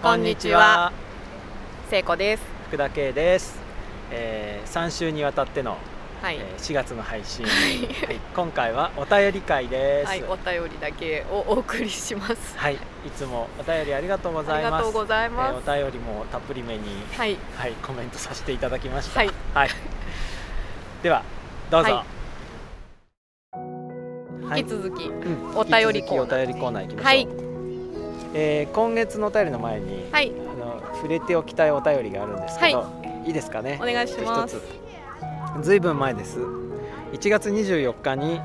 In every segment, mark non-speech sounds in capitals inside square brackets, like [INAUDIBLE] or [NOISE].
こんにちは。聖子です。福田圭です。えー、3週にわたっての、はい、えー4月の配信、はい、今回はお便り会です。はい、お便りだけをお送りします。はい、いつもお便りありがとうごあざいます。りがとうございます。えーお便りもたっぷりめに、はい、はい、コメントさせていただきました。はい、はい。ではどうぞ。ははい引き続き、うんお便りコーナー。はいえー今月のお便りの前に、はい、あの触れておきたいお便りがあるんですけど、、はい。いですかね？お願いします。ずいぶん前です。1月24日に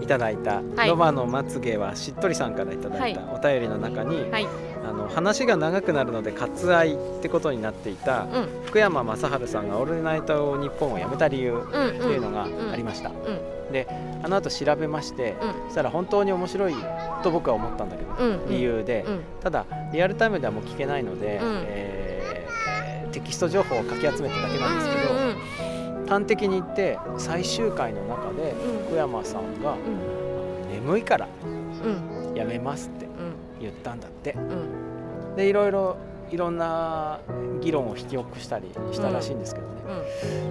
いただいた、はい。ロバのまつげはしっとりさんからいただいたお便りの中に、はい、あの話が長くなるので割愛ってことになっていたうん、福山雅治さんが「オールナイトニッポン」を辞めた理由うん、うん、っていうのがありました、うん、であの後調べまして、そしたら本当に面白いと僕は思ったんだけど、うん、うん、理由で、うん、ただリアルタイムではもう聞けないので、うん。えーテキスト情報をかき集めただけなんですけど、うん、端的に言って最終回の中でうん。福山さんがうん、「眠いからうん、やめます」ってうん、言ったんだって。うん、でいろいろいろんな議論を引き起こしたりしたらしいんですけどね、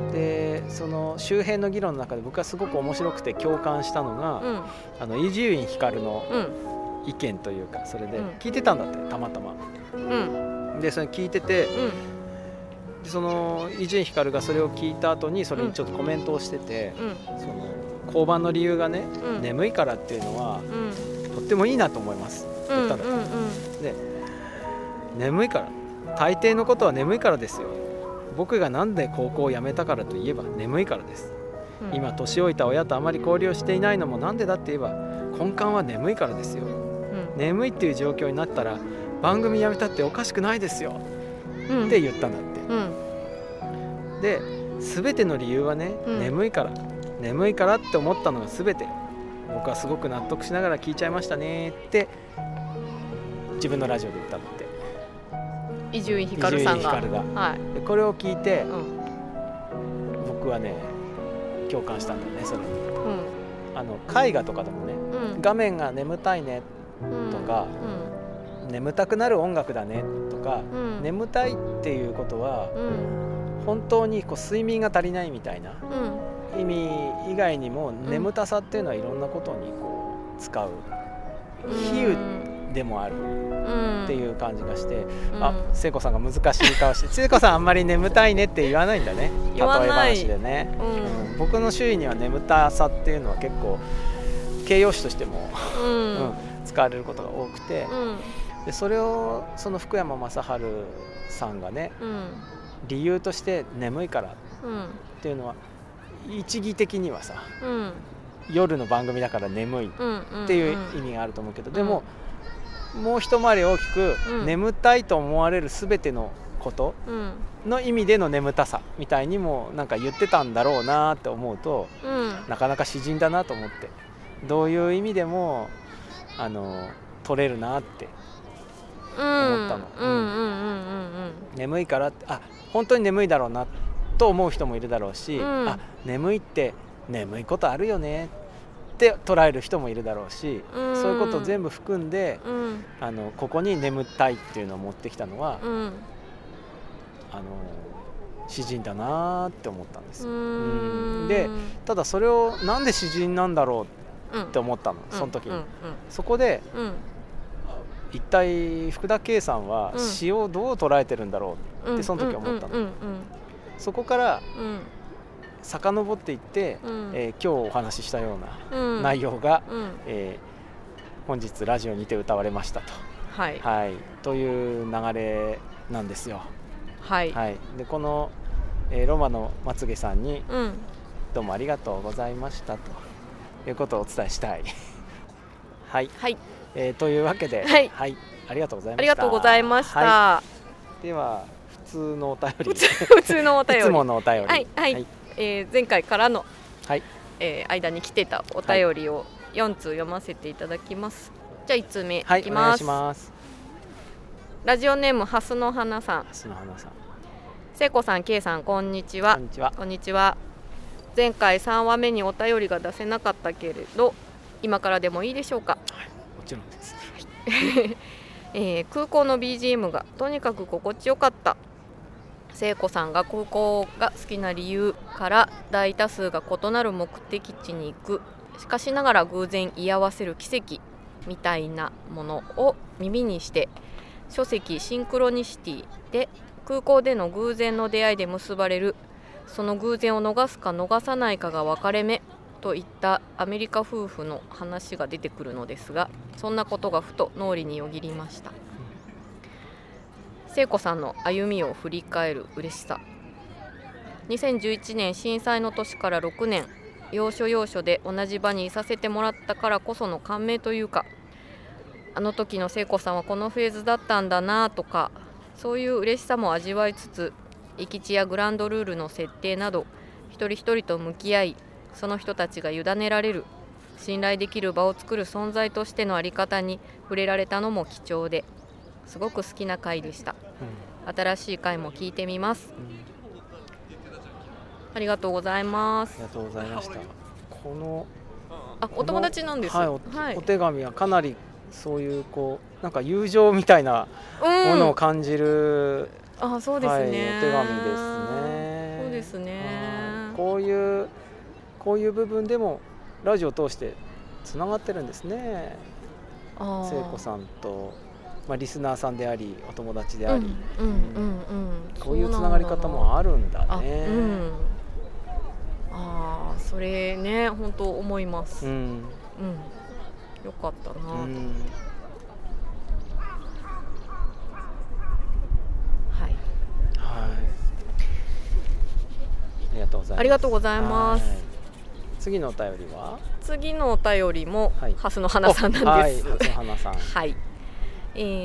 うん、でその周辺の議論の中で僕はすごく面白くて共感したのが、うん、あの伊集院光のうん、意見というかそれでうん。聞いてたんだってたまたま。うん、でそれ聞いててその伊集院光がそれを聞いた後にそれにちょっとコメントをしてて、うん、その降板の理由がね、うん、眠いからっていうのはうん、とってもいいなと思いますうん、うん、言ったん。だで眠いから。大抵のことは眠いからですよ。僕がなんで高校を辞めたからといえば眠いからです。うん、今年老いた親とあまり交流をしていないのもなんでだって言えば根幹は眠いからですよ。うん、眠いっていう状況になったら番組辞めたっておかしくないですよ。うん、って言ったんだって。うん、で全ての理由はね、うん。眠いから。眠いからって思ったのが全て。僕はすごく納得しながら聞いちゃいましたねって自分のラジオで言ったんだって伊集院光さんが、はい、でこれを聞いてうん、僕はね共感したんだよねそれに。うん、あの絵画とかでもねうん、画面が眠たいねうん。とか、眠たくなる音楽だねとか、眠たいっていうことはうん、本当にこう睡眠が足りないみたいなうん、意味以外にもん。眠たさっていうのはいろんなことにこう使う。比喩でもあるってういう感じがして、ん、あ聖子さんが難しい顔して聖子さんあんまり眠たいねって言わないんだね。例え話でね、うん。うん。僕の周囲には眠たさっていうのは結構形容詞としても、うん、うん使われることが多くて。うん、でそれをその福山雅治さんがねうん、理由として眠いからっうん、ていうのは一義的にはさうん、夜の番組だから眠いうん、っていう意味があると思うけど、でも、もう一回り大きく、うん。眠たいと思われる全てのことうん、の意味での眠たさみたいにもなんか言ってたんだろうなって思うとうん、なかなか詩人だなと思って。どういう意味でもあの取れるなって思ったの。眠いからってあ本当に眠いだろうなと思う人もいるだろうし、うん。あ眠いって眠いことあるよねって捉える人もいるだろうし、うん。そういうことを全部含んでうん、うん、あのここに眠たいっていうのを持ってきたのは、うん、あの詩人だなって思ったんです。よ、うん、でただそれをなんで詩人なんだろうっって思ったのその時。に、うん、そこで一体福田圭さんはうん。詩をどう捉えてるんだろううん、でその時思ったの。そこからうん、遡っていって、うん、えー今日お話ししたようなうん、内容が、うん、えー本日ラジオにて歌われましたと、はい、はい、という流れなんですよ。はい、はい、でこの、えーロマのまつげさんにうん、どうもありがとうございましたと。いうことをお伝えしたい。[LAUGHS] はい、はい、えーというわけで、はい。ありがとうございました。ありがとうございました。はい。では普通のお便り、普通のお便り。[LAUGHS] いつものお便り、はい。はい。はい、えー前回からの、はいえー間に来てたお便りを4通読ませていただきます。じゃあ1通目いはい、きます,、ます。ラジオネームハスの花さん、砂花さん、聖子さん、ケイさん、こんにちはこん。にちは。こんにちは。前回3話目にお便りが出せなかったけれど、今からでもいいでしょうか？もちろんです。[LAUGHS] えー空港の BGM がとにかく心地よかった聖子さんが空港が好きな理由から大多数が異なる目的地に行く。しかしながら偶然居合わせる奇跡みたいなものを耳にして書籍「シンクロニシティ」で空港での偶然の出会いで結ばれる。その偶然を逃すか逃さないかが分かれ目といったアメリカ夫婦の話が出てくるのですがそんなことがふと脳裏によぎりました。聖子さんの歩みを振り返る嬉しさ。2011年震災の年から6年要所要所で同じ場にいさせてもらったからこその感銘というかあの時の聖子さんはこのフェーズだったんだなとかそういう嬉しさも味わいつつ駅地やグランドルールの設定など一人一人と向き合いその人たちが委ねられる信頼できる場を作る存在としての在り方に触れられたのも貴重ですごく好きな回でした。新しい回も聞いてみます。うん。うんありがとうございます。ありがとうございました。このあお友達なんです。はいおはい。お手紙はかなりそういうこうなんか友情みたいなうん。ものを感じる、あそうですね、はい、お手紙ですね。そうですね。はい。こういうこういう部分でもラジオを通してつながってるんですね。聖子さんとまあリスナーさんでありお友達でうんあり、うんうん。うん。こういうつながり方もあるんだあね。うん。あーそれね本当思います、ううん。ん。よかったな、うん。はい。はい。ありがとうございます。ありがとうございます。はい。次のお便りは？次のお便りも、はい。ハスの花さんなんです。はい、初花さん。[LAUGHS] はい、えー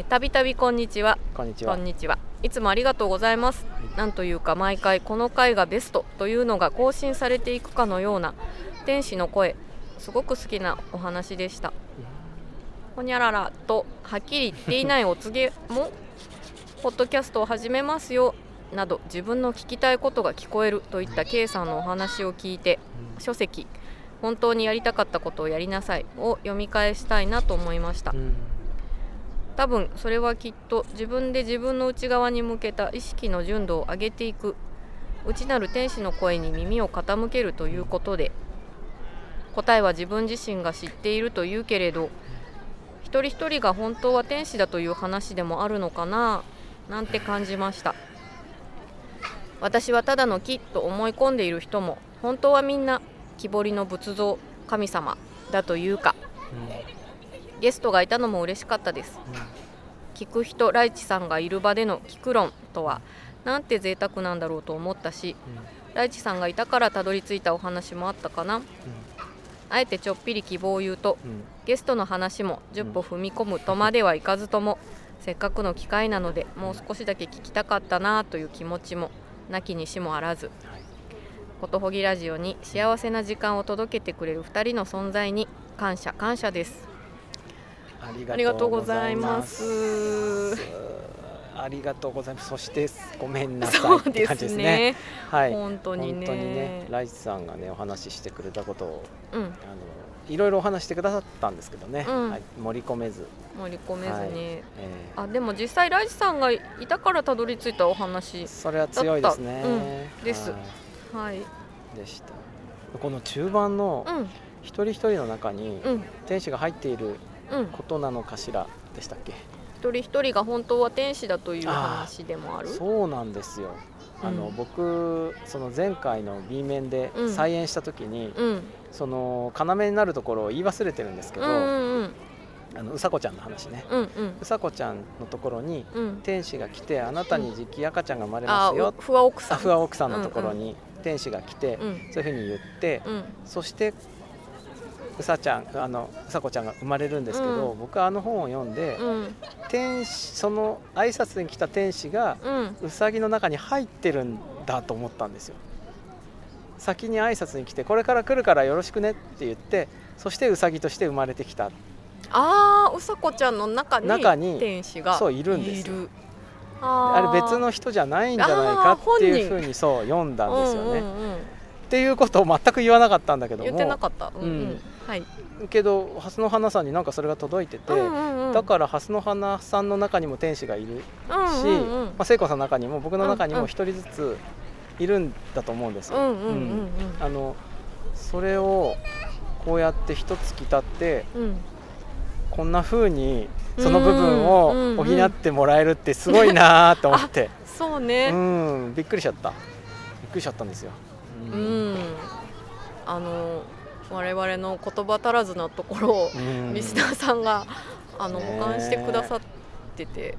たびたびこんにちは。こんにちは。こんにちは。いつもありがとうございます。はい。なんというか毎回この回がベストというのが更新されていくかのような天使の声すごく好きなお話でした。ほにゃららとはっきり言っていないお告げもポッドキャストを始めますよなど自分の聞きたいことが聞こえるといった K さんのお話を聞いて書籍本当にやりたかったことをやりなさいを読み返したいなと思いました。うん多分それはきっと自分で自分の内側に向けた意識の純度を上げていく。内なる天使の声に耳を傾けるということで答えは自分自身が知っているというけれど一人一人が本当は天使だという話でもあるのかななんて感じました。私はただの木と思い込んでいる人も本当はみんな木彫りの仏像神様だというかゲストがいたのも嬉しかったです。聞く人ライチさんがいる場での聞く論とはなんて贅沢なんだろうと思ったしライチさんがいたからたどり着いたお話もあったかな。あえてちょっぴり希望を言うとうん。うんゲストの話も10歩踏み込むとまではいかずともせっかくの機会なのでもう少しだけ聞きたかったなという気持ちもなきにしもあらず。はい。ことほぎラジオに幸せな時間を届けてくれる2人の存在に感謝感謝ですありありがとうございます。ありがとうございます。そしてごめんなさいって感じですね。ねはい。本当にね。本当にね、ライチさんがねお話ししてくれたことをうん。あのいろいろお話してくださったんですけどね、うん。はい、盛り込めず、盛り込めずに、はい。えあでも実際ライチさんがいたからたどり着いたお話ーそれは強いですね。うん。です。ははい。いでした。この中盤のうん。一人一人の中にうん。天使が入っているうんことなのかしらでしたっけ？一人一人が本当は天使だという話でもある？そうなんですよ。あの、うん僕その前回の B 面でうん再演した時に、うんその要になるところを言い忘れてるんですけど、うんうんうんあのうさこちゃんの話ね。うんうんうさこちゃんのところにうん天使が来てあなたにじき赤ちゃんが生まれまあすよ。ふわ奥さんあふわ奥さんのところに天使が来て、うんそういうふうに言って、うんそしてうさちゃんあのうさこちゃんが生まれるんですけど、うん。僕はあの本を読んで、うん。天使その挨拶に来た天使がうさぎの中に入ってるんだと思ったんですよ。先に挨拶に来てこれから来るからよろしくねって言ってそしてうさぎとして生まれてきた。あーうさこちゃんの中に中に天使がそういるんですあれ別の人じゃないんじゃないかっていうふうにそう読んだんですよね、うんうんうん。っていうことを全く言わなかったんだけども。言ってなかった。うん、うん。うんはい、けど蓮の花さんになんかそれが届いてて、うんうんうん。だから蓮の花さんの中にも天使がいるし、うんうんうん。まあ、聖子さんの中にも僕の中にも一人ずついるんだと思うんですよ。それをこうやって一月経ってうん。うんこんな風にその部分を補ってもらえるってすごいなと思って、そううねん、びっくりしちゃった。びっくりしちゃったんですよ。ううんん、あの我々の言葉足らずなところをうん。リスナーさんがあの保管してくださってて。うん。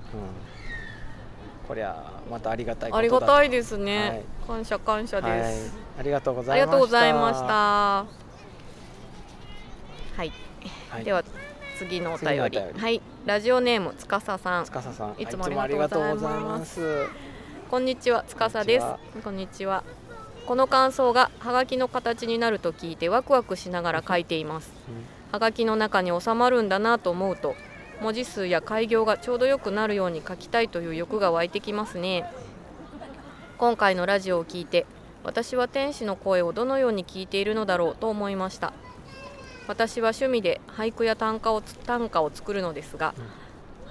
こりゃまたありがたいことだありがたいいですね、感謝感謝はい。です、、ありがとうござありがいました。とうございました。はい、はい、では次のお便り。はい。ラジオネームつかささん。司さん。いつもあありがとうございます。いつもありがとうございます。こんにちはつかさです。ここんにちはこの感想がはがきの形になると聞いてワクワクしながら書いています。はがきの中に収まるんだなと思うと文字数や開業がちょうどよくなるように書きたいという欲が湧いてきますね。今回のラジオを聞いて私は天使の声をどのように聞いているのだろうと思いました。私は趣味で俳句や短歌を短歌を作るのですが、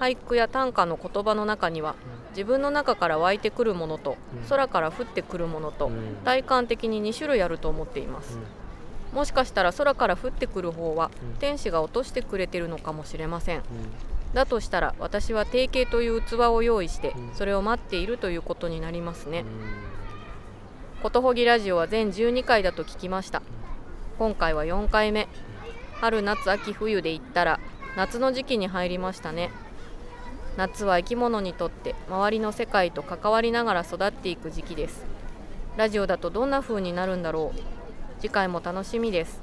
俳句や短歌の言葉の中には自分の中から湧いてくるものとうん。空から降ってくるものとうん。体感的に2種類あると思っています。もしかしたら空から降ってくる方はうん。天使が落としてくれてるのかもしれません。うん。だとしたら私は定型という器を用意してうん。それを待っているということになりますね。うん。ことほぎラジオは全12回だと聞きました。今回は4回目。春夏秋冬で言ったら夏の時期に入りましたね夏は生き物にとって周りの世界と関わりながら育っていく時期です。ラジオだとどんな風になるんだろう。次回も楽しみです。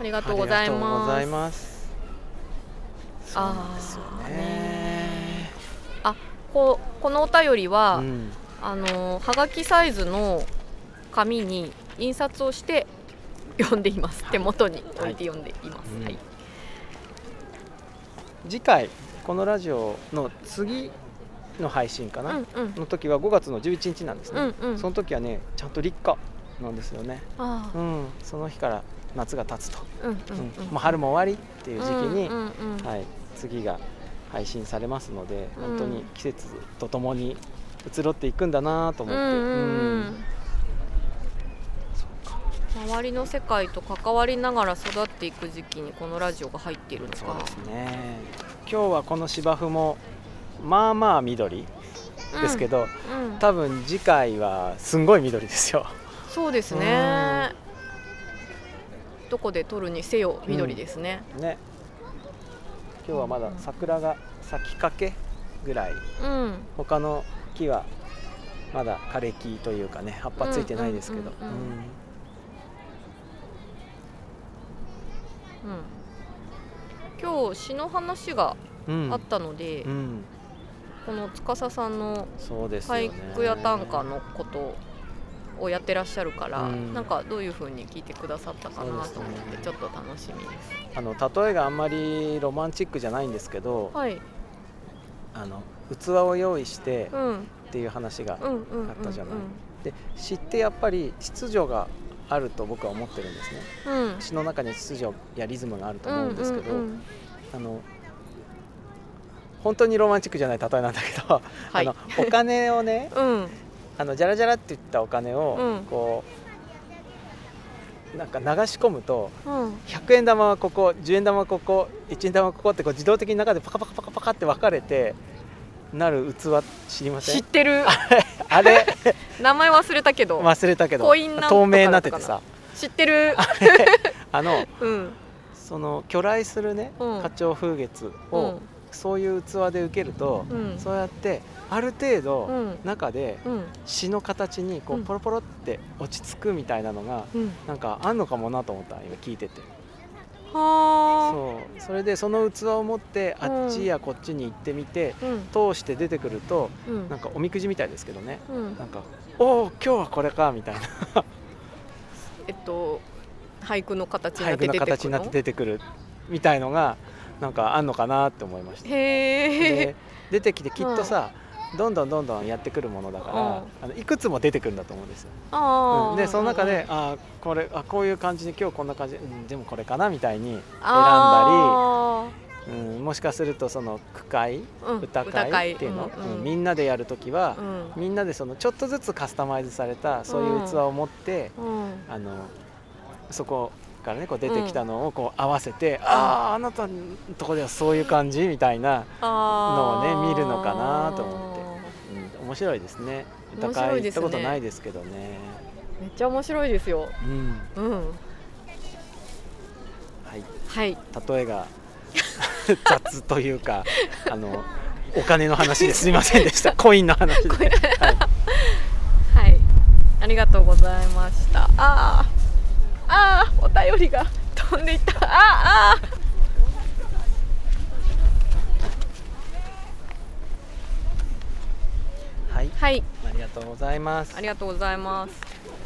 ありがとうございます。あー。ね。ねこうこのお便りは、うん。あのはがきサイズの紙に印刷をして読んでいます。手元に置いて読んでいます、うんはい。次回このラジオの次の配信かな、うんうん。の時は5月の11日なんですね、うんうん。その時はねちゃんと立夏なんですよね、うん、その日から夏が経つと、うんうんうん。うん。もう春も終わりっていう時期に、うんうんうんはい、次が配信されますのでうん。本当に季節とともに移ろっていくんだなと思って、うんうん周りの世界と関わりながら育っていく時期にこのラジオが入っているのか。そうですね今日はこの芝生もまあまあ緑ですけど、うん。うん。多分次回はすんごい緑ですよ。そうですね。どこで撮るにせよ緑ですね、ね。今日はまだ桜が咲きかけぐらい。うん。他の木はまだ枯れ木というかね葉っぱついてないですけど、うんうん。うん。うん今日詩の話があったので、うん。この司さんの俳句や短歌のことをやってらっしゃるから、うん。なんかどういう風に聞いてくださったかなと思って、ちょっと楽しみです。あの例えがあんまりロマンチックじゃないんですけどはい、あの器を用意してうん、っていう話があったじゃない。で詩ってやっぱり秩序があると僕は思ってるんですね。うん、うん、詩の中に秩序やリズムがあると思うんですけど、うんうんうん。あの本当にロマンチックじゃない例えなんだけど、[LAUGHS] はい。あのお金をねうん、あのジャラジャラっていったお金をうん。こうなんか流し込むとうん、100円玉はここ10円玉はここ1円玉はここってこう自動的に中でパカパカパカパカって分かれてなる器知りません？知ってる。[LAUGHS] あれ？[LAUGHS] 名前忘れたけど、忘れたけど。コインなんとか透明になっててさ。知ってる。あ [LAUGHS] のうん、その巨来するねうん。花鳥風月うをん、そういう器で受けると、うん、そうやってある程う度ん、中でうん、詩の形にこううん。ポロポロって落ち着くみたいなのがうん、なんかあんのかもなと思った今聞いてて。はそう。それでその器を持ってあっちやこっちに行ってみてあ、うん、通して出てくるとうん。なんかおみくじみたいですけどね。うん。な、んかおお今日はこれかみたいな。[LAUGHS] えっと俳句の形になって出てくるの？形になって出てくるみたいのがなんかあんのかなって思いました。へえで出てきてきっとさ、どんどんどんどんやってくるものだから、うん。あのいくつも出てくるんだと思うんですよ、うん。でその中で、あーこれあこういう感じで今日こんな感じ、うん、でもこれかなみたいに選んだあり、うん、もしかするとその句会ーうん。歌会っていうの、うんうんみんなでやるときは、うん。みんなでそのちょっとずつカスタマイズされたそういう器を持って、うん。あのそこからねこう出てきたのをこう合わせて、あああなたのとこではそういう感じみたいな、のをね見るのかなと思って。うん、面白いですね。歌会行ったことないですけどね。めっちゃ面白いですよ。うん。うん。はい。はい。例えが雑というか [LAUGHS] あのお金の話です。いませんでした。コインの話で、はい、はい。ありがとうございました。ああああお便りが飛んでいった。あああはい、はいありがとうございます。ありがとうございます。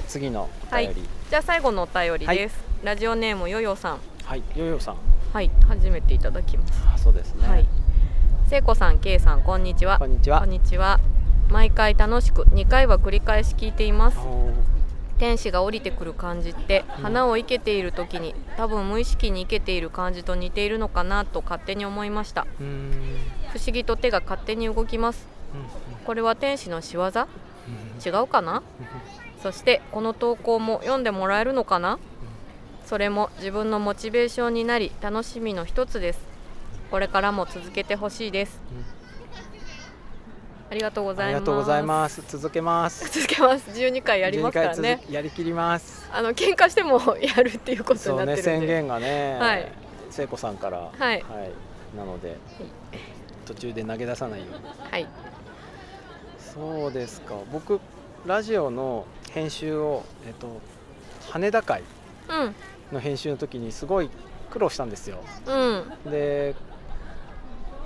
次のお便り。じゃあ最後のお便りです、ラジオネームよよさん。はい、ヨヨさん。はい。初めていただきます。あそうですね。はい。聖子さん、けいさん、こんにちは。こんにちは。こんにちは。毎回楽しく2回は繰り返し聞いています。天使が降りてくる感じって花を生けている時に多分無意識に生けている感じと似ているのかなと勝手に思いました。不思議と手が勝手に動きます。うんこれは天使の仕業？うん。違うかな？そしてこの投稿も読んでもらえるのかな？それも自分のモチベーションになり楽しみの一つです。これからも続けてほしいです。ありがとうございます。ありがとうございます。続けます。[LAUGHS] 続けます。12回やりますから12ねやりきります。あの喧嘩してもやるっていうことにそうねなってるんで。宣言がね、はい。聖子さんから。はい。なので途中で投げ出さないように。はいそうですか。僕ラジオの編集をえっと羽田会うん。の編集の時にすごい苦労したんですよ。うん。で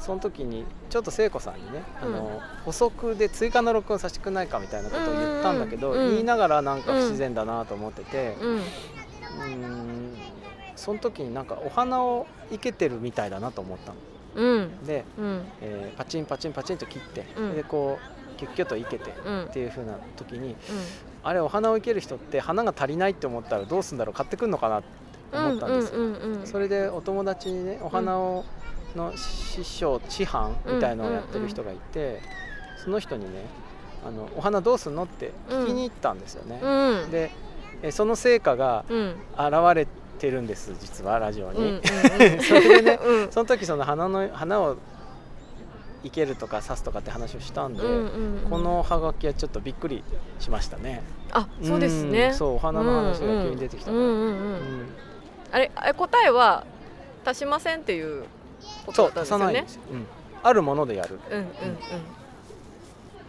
その時にちょっと聖子さんにね、あの補足で追加の録音させてくれないかみたいなことを言ったんだけど、うんうんうん。言いながらなんか不自然だなと思ってて、うん。うーん。その時になんかお花を生けてるみたいだなと思ったの。うん。で、うん。えーパチンパチンパチンと切って、うん。でこうキュッキュッと生けてうん。っていう風な時にあれお花を生ける人って花が足りないって思ったらどうするんだろう買ってくるのかなって思ったんですよ、うんうんうんうんそれでお友達にねお花を、の師匠師範みたいのをやってる人がいて、その人にねあの「お花どうすんの?」って聞きに行ったんですよね、うん。でえその成果がうん。現れてるんです実はラジオに、うんうんうん。[LAUGHS] それでねうん。その時その花の花を生けるとか刺すとかって話をしたんで、うんうんうん。このハガキはちょっとびっくりしましたね。あそうですね。んそうお花の話が急に出てきたあれあれ答えは足しませんっていうことだったんですよね？そう足さないんですよ、うん。あるものでやる。うんうんうん。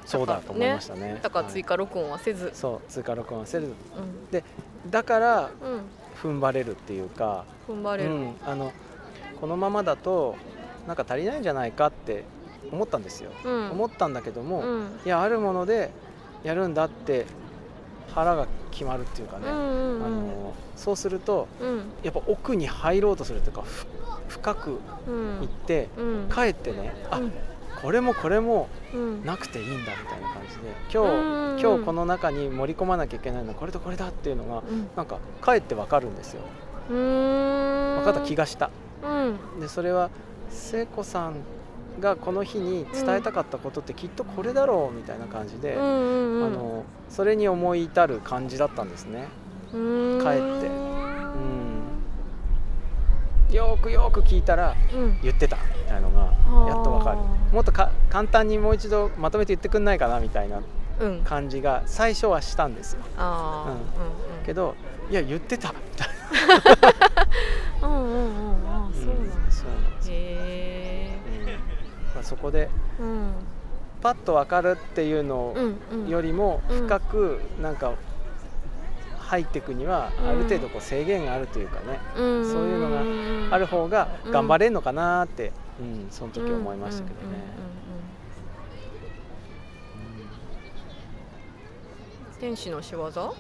そうだと思いましたね。だから追加録音はせず。はい。そう追加録音はせるうん。だからうん。踏ん張れるっていうか、う踏ん張れる。ん、あのこのままだとなんか足りないんじゃないかって思ったんですよ、うん。思ったんだけども、うん。いやあるものでやるんだって腹が決まるっていうかね、うんうんあのそうするとうん。やっぱ奥に入ろうとするというかふ深くうん。行って、うん。かえってねあ、うん。これもこれもうん。なくていいんだみたいな感じで今日、うん今日この中に盛り込まなきゃいけないのはこれとこれだっていうのがうん。なんかかえって分かるんですよ。分かった気がした。うん。でそれは聖子さんがこの日に伝えたかったことってきっとこれだろうみたいな感じで、うんうんうん。あのそれに思い至る感じだったんですね、うーん。帰って。うん、よーくよーく聞いたらうん。言ってたみたいのがやっとわかる。あーもっとか簡単にもう一度まとめて言ってくんないかなみたいなうん。感じが最初はしたんですよ。うん。うんうん。けどいや言ってたみたい [LAUGHS] うんうんうんあなそうなんです。よ、へうんまあそこでえうん。パッと分かるっていうのうんうん。よりもうん。深くなんか入っていくにはうん。ある程度こう制限があるというかね、うん。そういうのががある方が頑張れるのかなって、うんその時思いましたけどね、天使の仕業？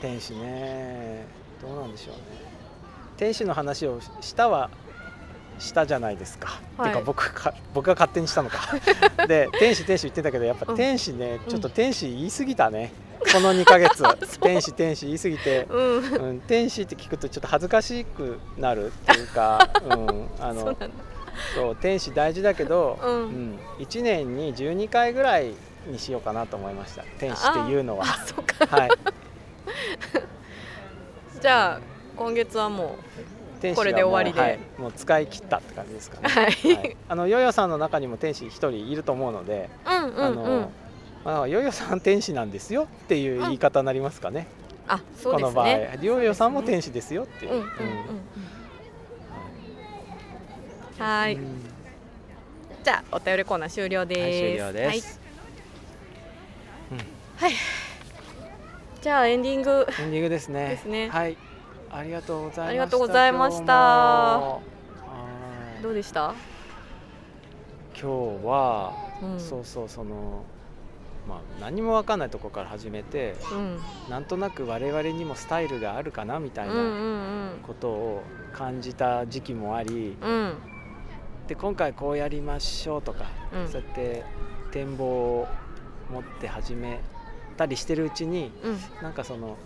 天使ね。どうなんでしょうね。天使の話をしたはしたじゃないですか。はい。てか僕か [LAUGHS] 僕が勝手にしたのか。[LAUGHS] で天使天使言ってたけどやっぱ天使ね、ちょっと天使言い過ぎたね。この2ヶ月。[LAUGHS] 天使天使言い過ぎて、うん。うん、天使って聞くとちょっと恥ずかしくなるっていうか、うん、あのそう天使大事だけど、うん。うん、1年に12回ぐらいにしようかなと思いました。天使っていうのは。はい、じゃあ今月はもうこれで終わりで。はい、もう使い切ったって感じですかね。うはい、はい、あのヨヨさんの中にも天使一人いると思うので、うんうんあのうんまあ、ヨヨさん天使なんですよっていう言い方になりますかね、あそうこの場合。ですねヨヨさんも天使ですよっていう。うんうんうんうん。はい。うん。じゃあお便りコーナー終了です、はい終了です、はい。じゃあエンディング。エンディングですね。ですね。はい。ありがとうございました。ありがとうございました。どうでした、今日は、うん、そうそうそのまあ何もわかんないところから始めて、うん、なんとなく我々にもスタイルがあるかなみたいなことを感じた時期もあり、うんうん。で今回こうやりましょうとか、うん。そうやって展望を持って始めたりしてるうちにうん。なんかその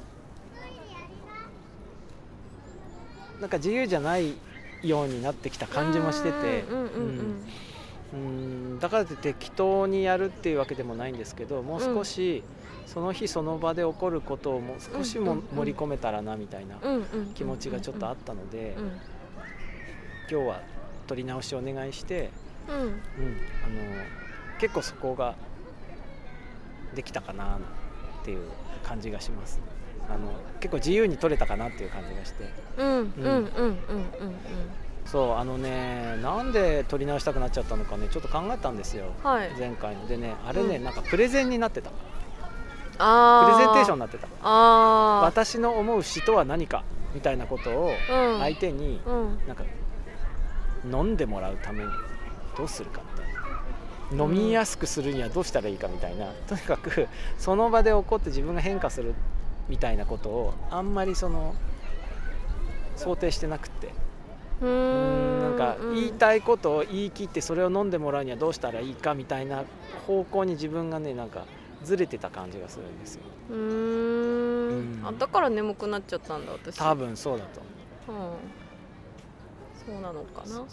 なんか自由じゃないようになってきた感じもしてて。うんだからって適当にやるっていうわけでもないんですけどもう少しその日その場で起こることをもう少しも盛り込めたらなみたいな気持ちがちょっとあったのでうん。今日は撮り直しお願いして、うん。うん、あの結構そこができたかなっていう感じがします。あの結構自由に撮れたかなっていう感じがして。うんうんうんうんうん。うんそうあのねなんで撮り直したくなっちゃったのかねちょっと考えたんですよ。はい。前回の。でねあれね、うん。なんかプレゼンになってた。プあレゼンテーションにンなってた。あ私の思う詩とは何かみたいなことを相手にうん。なんか飲んでもらうためにどうするかみたいな。飲みやすくするにはどうしたらいいかみたいな。とにかくその場で起こって自分が変化するみたいなことをあんまりその想定してなくって。うん。なんかうん。言いたいことを言い切ってそれを飲んでもらうにはどうしたらいいかみたいな方向に自分がねなんかずれてた感じがするんですよ。うん。ん。あだから眠くなっちゃったんだ私。多分そうだと思う。うん。そうなのかな。うんう。ん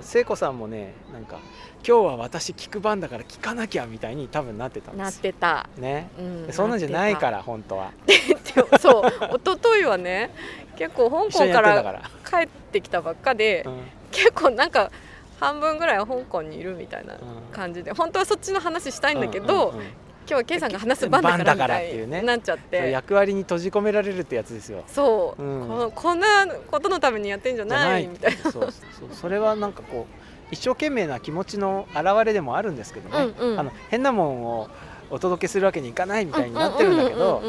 聖子さんもねなんか今日は私聞く番だから聞かなきゃみたいに多分なってたんなっですよ。てた、ね。うん、そんなんじゃないらから本当は。[LAUGHS] そう一昨日はね結構香港からら、帰ってきたばっかで、うん。結構なんか半分ぐらいは香港にいるみたいなうん。感じで本当はそっちの話したいんだけど、うんうんうん今日は K さんが話す番だからっていうね。になっちゃって。役割に閉じ込められるってやつですよ。そう、うんここんなことのためにやってんじゃないいみたいな。そうそうそれはなんかこう一生懸命な気持ちの表れでもあるんですけどね、うんうん。あの変なもんをお届けするわけにいかないみたいになってるんだけど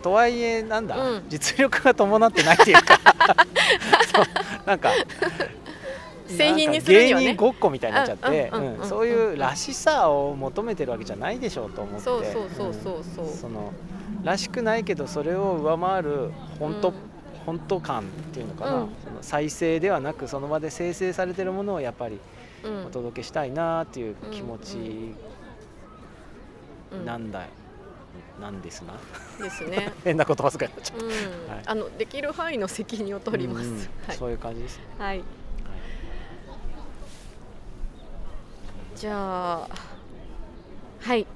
とはいえなんだ、うん。実力が伴ってないっていうか。[LAUGHS] そう。なんか製品にするにはね。芸人ごっこみたいになっちゃってうんうんうんうんうん。そういうらしさを求めてるわけじゃないでしょうと思って。そうそうそうそうそう、ん。そのらしくないけどそれを上回る本当、本当感っていうのかな、うん。その再生ではなくその場で生成されてるものをやっぱりうん。お届けしたいなっていう気持ちうんなんだ、なんですな。ですね。[LAUGHS] 変な言葉遣いになっちゃっうん、はい。あのできる範囲の責任をた取ります。そういう感じです。ね、はい。はいじゃあはい。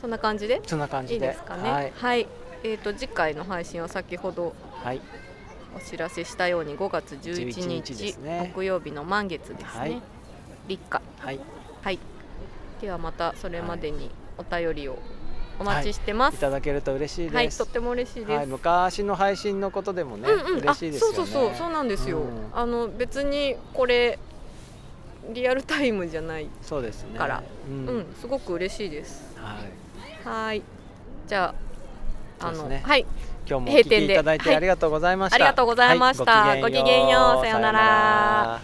そんな感じで？そんな感いじで。いですかね？はい、はい。えっ、と次回の配信は先ほどはい、お知らせしたように5月11 11日ね。木曜日の満月ですね。はい。立夏。はい、はい。ではまたそれまでにお便りをお待ちしてます。い。ただけると嬉しいです。はい、とっても嬉しいです。はい、昔の配信のことでもね、うんうん、嬉しいですよね。あそうそうそう。そうなんですよ、うん。あの別にこれリアルタイムじゃないそうですね。から。うん、うん、すごく嬉しいです。はい、はい。じゃああの、ね。はい。今日もお聞いただいてはい。ありがとうございました。ありがとうございました。はいごきげんよう。さよう。なら。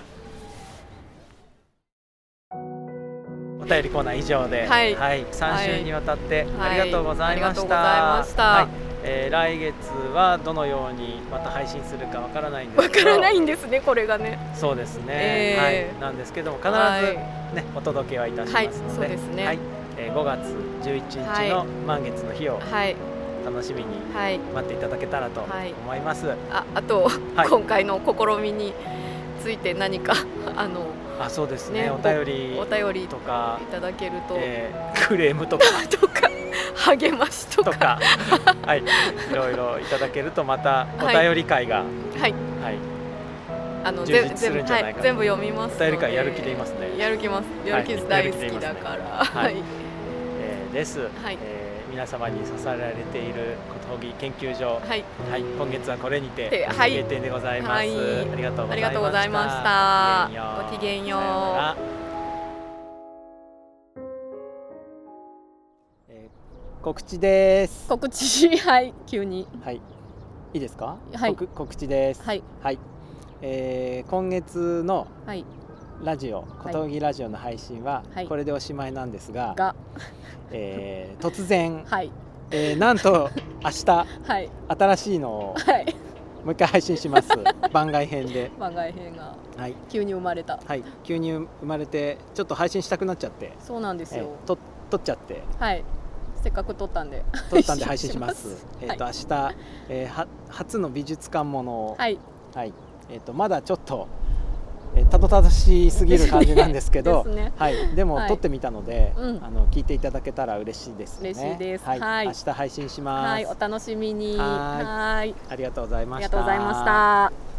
お便りコーナー以上で、はい。はい、3週にわたってはい。ありがとうございました。ありがとうございました。はいえー来月はどのようにまた配信するかわからないんですわけど。からないんですねこれがね。そうですね、えー。はい、なんですけども必ず、はい。ねお届けはいたしますので、はいそうですね。はい。えー5月11はい日の満月の日をはい。楽しみにはい。待っていただけたらとはい。思います。ああと、はい。今回の試みについて何か [LAUGHS] あのあそうですね。ねお便りお便りいとか、ただけると、えークレームとか。[LAUGHS] とか励ましとか。とか。はい。いろいろいただけるとまたおはい。便り会が、はい。はい。あの充実するんじゃないかな。全部はい、全部読みますお便り会やる気でいますね。やる気ますやる気大好きだから。やる気でいはい。えーです、はい。えー皆様に支えられていることぎ研究所。はい。はい、今月はこれにて閉店でございます、はい。ありがとうございました。ごきげんよう告知です。告知。[LAUGHS] はい急に。はい。いいですか、はい。告告知です。はい。はい、えー今月のはい。ラジオ小峠ラジオの配信ははい。これでおしまいなんですが、が。えー突然、[LAUGHS] はい。えーなんと明日 [LAUGHS] はい。新しいのをはい。もう一回配信します。番外編で。番外編が。はい、急に生まれた。はい、急に生まれてちょっと配信したくなっちゃって、そうなんですよ。えーと撮っちゃって。はいせっかく撮ったんで。撮ったんで [LAUGHS] 配信します。えっ、はい。と、明日、えーは初の美術館ものをはい。はい。えー、とまだちょっと、えー、たどたどしすぎる感じなんですけど [LAUGHS] ね。はい、でも、はい。撮ってみたので、うん。あの聞いていただけたら嬉しいですね。嬉しいです。はい。はい。明日配信します、はい。お楽しみに。ははい。ありがとうございあました。りがとうございました